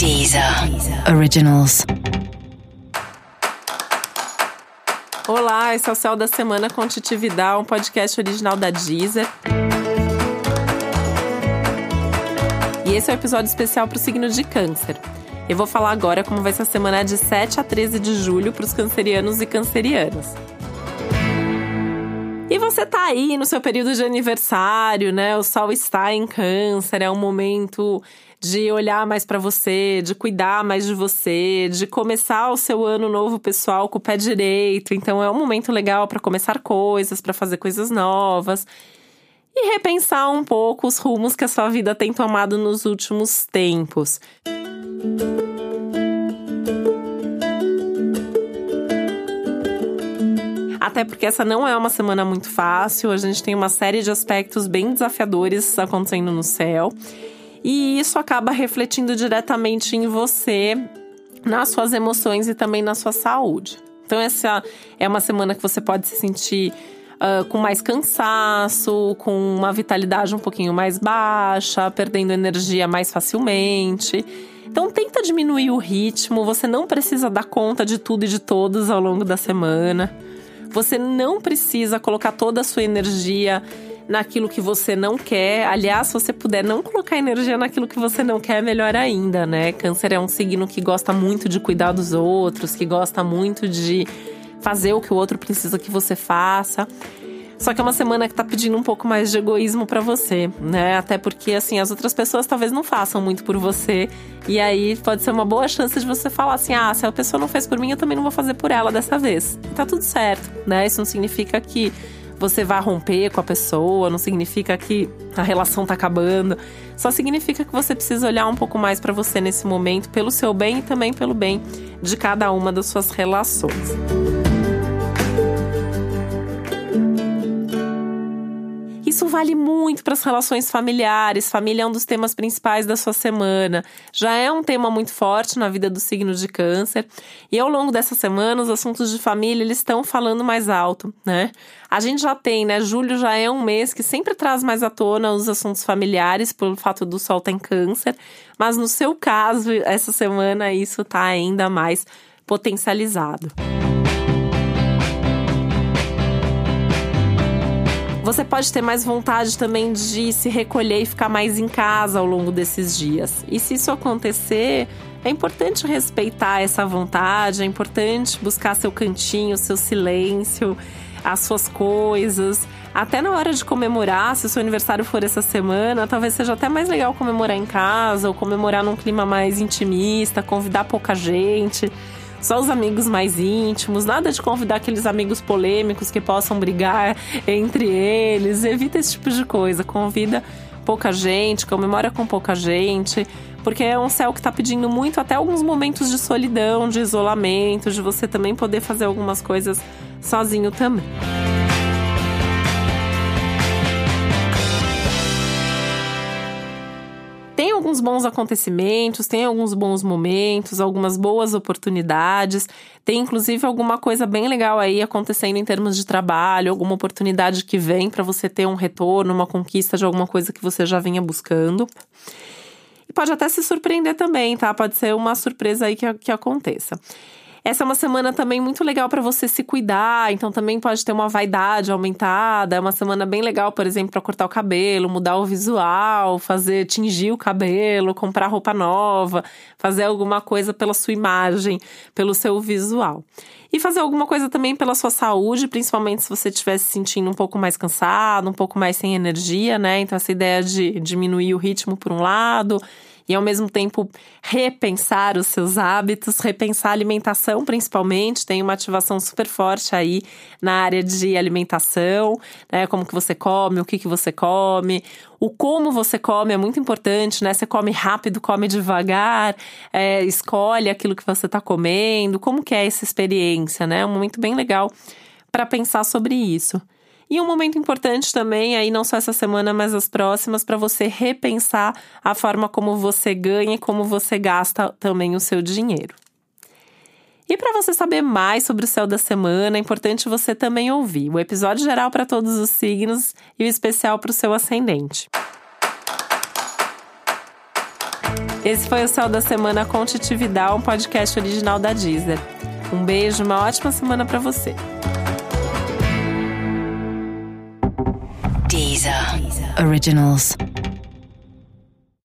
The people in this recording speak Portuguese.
Deezer Originals. Olá, esse é o Céu da Semana com Titi um podcast original da Deezer. E esse é o um episódio especial para o signo de Câncer. Eu vou falar agora como vai ser a semana de 7 a 13 de julho para os cancerianos e cancerianas. E você tá aí no seu período de aniversário, né? O sol está em câncer, é um momento de olhar mais para você, de cuidar mais de você, de começar o seu ano novo pessoal com o pé direito. Então é um momento legal para começar coisas, para fazer coisas novas e repensar um pouco os rumos que a sua vida tem tomado nos últimos tempos. Até porque essa não é uma semana muito fácil, a gente tem uma série de aspectos bem desafiadores acontecendo no céu. E isso acaba refletindo diretamente em você, nas suas emoções e também na sua saúde. Então, essa é uma semana que você pode se sentir uh, com mais cansaço, com uma vitalidade um pouquinho mais baixa, perdendo energia mais facilmente. Então tenta diminuir o ritmo, você não precisa dar conta de tudo e de todos ao longo da semana. Você não precisa colocar toda a sua energia naquilo que você não quer. Aliás, se você puder não colocar energia naquilo que você não quer, melhor ainda, né? Câncer é um signo que gosta muito de cuidar dos outros, que gosta muito de fazer o que o outro precisa que você faça. Só que é uma semana que tá pedindo um pouco mais de egoísmo para você, né? Até porque, assim, as outras pessoas talvez não façam muito por você. E aí pode ser uma boa chance de você falar assim: ah, se a pessoa não fez por mim, eu também não vou fazer por ela dessa vez. E tá tudo certo, né? Isso não significa que você vai romper com a pessoa, não significa que a relação tá acabando. Só significa que você precisa olhar um pouco mais para você nesse momento, pelo seu bem e também pelo bem de cada uma das suas relações. Vale muito para as relações familiares. Família é um dos temas principais da sua semana. Já é um tema muito forte na vida do signo de Câncer. E ao longo dessa semana, os assuntos de família eles estão falando mais alto, né? A gente já tem, né? Julho já é um mês que sempre traz mais à tona os assuntos familiares, pelo fato do Sol estar tá em Câncer. Mas no seu caso, essa semana isso está ainda mais potencializado. Você pode ter mais vontade também de se recolher e ficar mais em casa ao longo desses dias. E se isso acontecer, é importante respeitar essa vontade, é importante buscar seu cantinho, seu silêncio, as suas coisas. Até na hora de comemorar, se o seu aniversário for essa semana, talvez seja até mais legal comemorar em casa ou comemorar num clima mais intimista, convidar pouca gente só os amigos mais íntimos, nada de convidar aqueles amigos polêmicos que possam brigar entre eles. Evita esse tipo de coisa. Convida pouca gente, comemora com pouca gente, porque é um céu que está pedindo muito até alguns momentos de solidão, de isolamento, de você também poder fazer algumas coisas sozinho também. Alguns bons acontecimentos, tem alguns bons momentos, algumas boas oportunidades. Tem inclusive alguma coisa bem legal aí acontecendo em termos de trabalho, alguma oportunidade que vem para você ter um retorno, uma conquista de alguma coisa que você já vinha buscando. E pode até se surpreender também, tá? Pode ser uma surpresa aí que, que aconteça. Essa é uma semana também muito legal para você se cuidar, então também pode ter uma vaidade aumentada. É uma semana bem legal, por exemplo, para cortar o cabelo, mudar o visual, fazer tingir o cabelo, comprar roupa nova, fazer alguma coisa pela sua imagem, pelo seu visual. E fazer alguma coisa também pela sua saúde, principalmente se você estiver se sentindo um pouco mais cansado, um pouco mais sem energia, né? Então, essa ideia de diminuir o ritmo por um lado e ao mesmo tempo repensar os seus hábitos, repensar a alimentação principalmente, tem uma ativação super forte aí na área de alimentação, né? Como que você come, o que que você come, o como você come é muito importante, né? Você come rápido, come devagar, é, escolhe aquilo que você está comendo, como que é essa experiência, né? É um momento bem legal para pensar sobre isso. E um momento importante também, aí não só essa semana, mas as próximas, para você repensar a forma como você ganha e como você gasta também o seu dinheiro. E para você saber mais sobre o céu da semana, é importante você também ouvir o episódio geral para todos os signos e o especial para o seu ascendente. Esse foi o Céu da Semana com Titividade, um podcast original da Deezer. Um beijo, uma ótima semana para você. Originals.